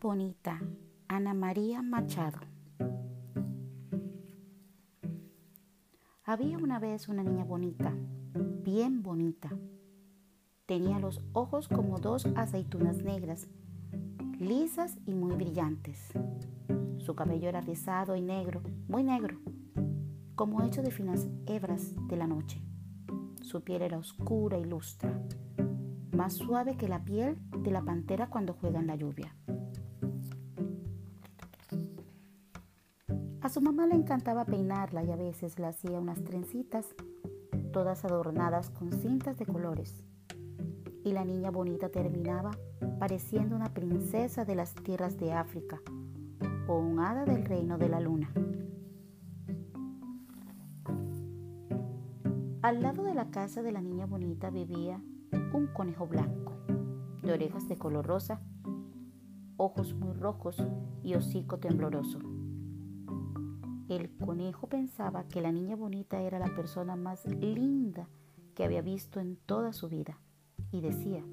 bonita, Ana María Machado. Había una vez una niña bonita, bien bonita. Tenía los ojos como dos aceitunas negras, lisas y muy brillantes. Su cabello era rizado y negro, muy negro, como hecho de finas hebras de la noche. Su piel era oscura y lustra, más suave que la piel de la pantera cuando juega en la lluvia. A su mamá le encantaba peinarla y a veces le hacía unas trencitas, todas adornadas con cintas de colores. Y la niña bonita terminaba pareciendo una princesa de las tierras de África o un hada del reino de la luna. Al lado de la casa de la niña bonita vivía un conejo blanco, de orejas de color rosa, ojos muy rojos y hocico tembloroso. El conejo pensaba que la niña bonita era la persona más linda que había visto en toda su vida y decía,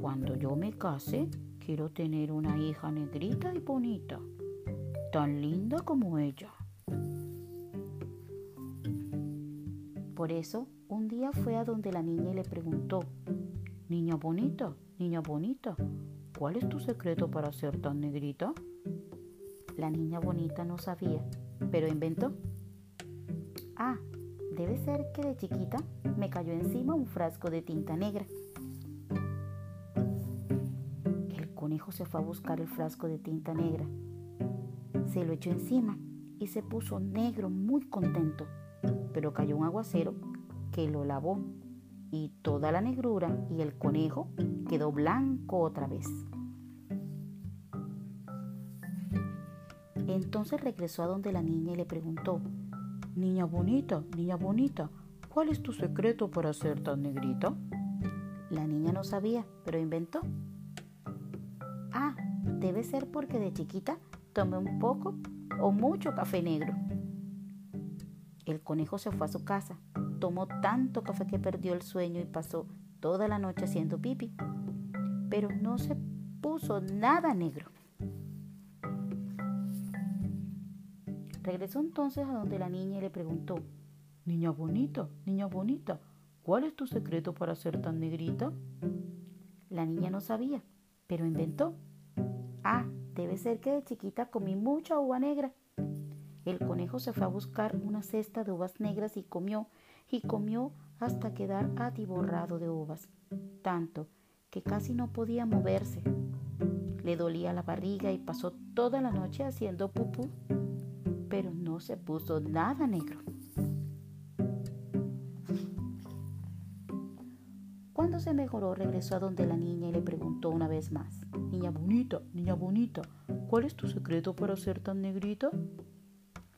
cuando yo me case, quiero tener una hija negrita y bonita, tan linda como ella. Por eso, un día fue a donde la niña y le preguntó, Niña bonita, niña bonita, ¿cuál es tu secreto para ser tan negrita? La niña bonita no sabía, pero inventó. Ah, debe ser que de chiquita me cayó encima un frasco de tinta negra. El conejo se fue a buscar el frasco de tinta negra. Se lo echó encima y se puso negro muy contento, pero cayó un aguacero que lo lavó y toda la negrura y el conejo quedó blanco otra vez. Entonces regresó a donde la niña y le preguntó, Niña bonita, niña bonita, ¿cuál es tu secreto para ser tan negrita? La niña no sabía, pero inventó. Ah, debe ser porque de chiquita tomé un poco o mucho café negro. El conejo se fue a su casa, tomó tanto café que perdió el sueño y pasó toda la noche haciendo pipi, pero no se puso nada negro. Regresó entonces a donde la niña y le preguntó, Niña bonita, niña bonita, ¿cuál es tu secreto para ser tan negrita? La niña no sabía, pero inventó. Ah, debe ser que de chiquita comí mucha uva negra. El conejo se fue a buscar una cesta de uvas negras y comió, y comió hasta quedar atiborrado de uvas, tanto que casi no podía moverse. Le dolía la barriga y pasó toda la noche haciendo pupú pero no se puso nada negro. Cuando se mejoró, regresó a donde la niña y le preguntó una vez más, Niña bonita, niña bonita, ¿cuál es tu secreto para ser tan negrita?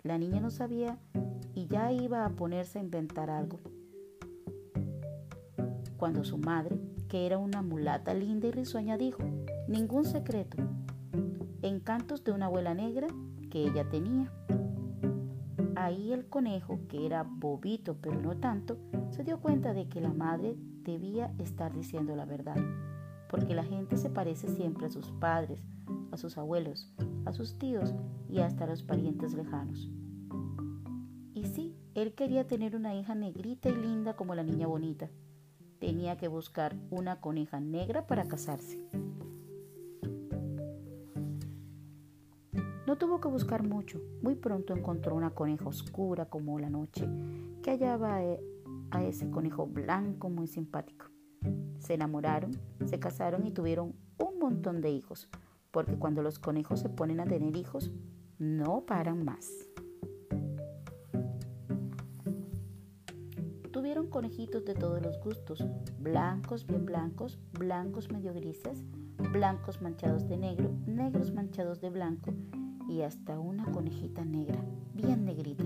La niña no sabía y ya iba a ponerse a inventar algo. Cuando su madre, que era una mulata linda y risueña, dijo, ningún secreto, encantos de una abuela negra que ella tenía. Ahí el conejo, que era bobito pero no tanto, se dio cuenta de que la madre debía estar diciendo la verdad, porque la gente se parece siempre a sus padres, a sus abuelos, a sus tíos y hasta a los parientes lejanos. Y sí, él quería tener una hija negrita y linda como la niña bonita. Tenía que buscar una coneja negra para casarse. Tuvo que buscar mucho. Muy pronto encontró una coneja oscura como la noche, que hallaba eh, a ese conejo blanco muy simpático. Se enamoraron, se casaron y tuvieron un montón de hijos, porque cuando los conejos se ponen a tener hijos, no paran más. Tuvieron conejitos de todos los gustos, blancos bien blancos, blancos medio grises, blancos manchados de negro, negros manchados de blanco y hasta una conejita negra, bien negrita.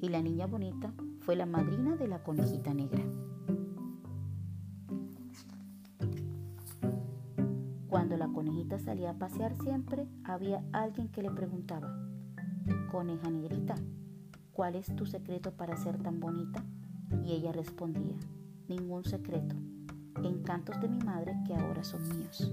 Y la niña bonita fue la madrina de la conejita negra. Cuando la conejita salía a pasear siempre, había alguien que le preguntaba, Coneja negrita, ¿cuál es tu secreto para ser tan bonita? Y ella respondía, ningún secreto, encantos de mi madre que ahora son míos.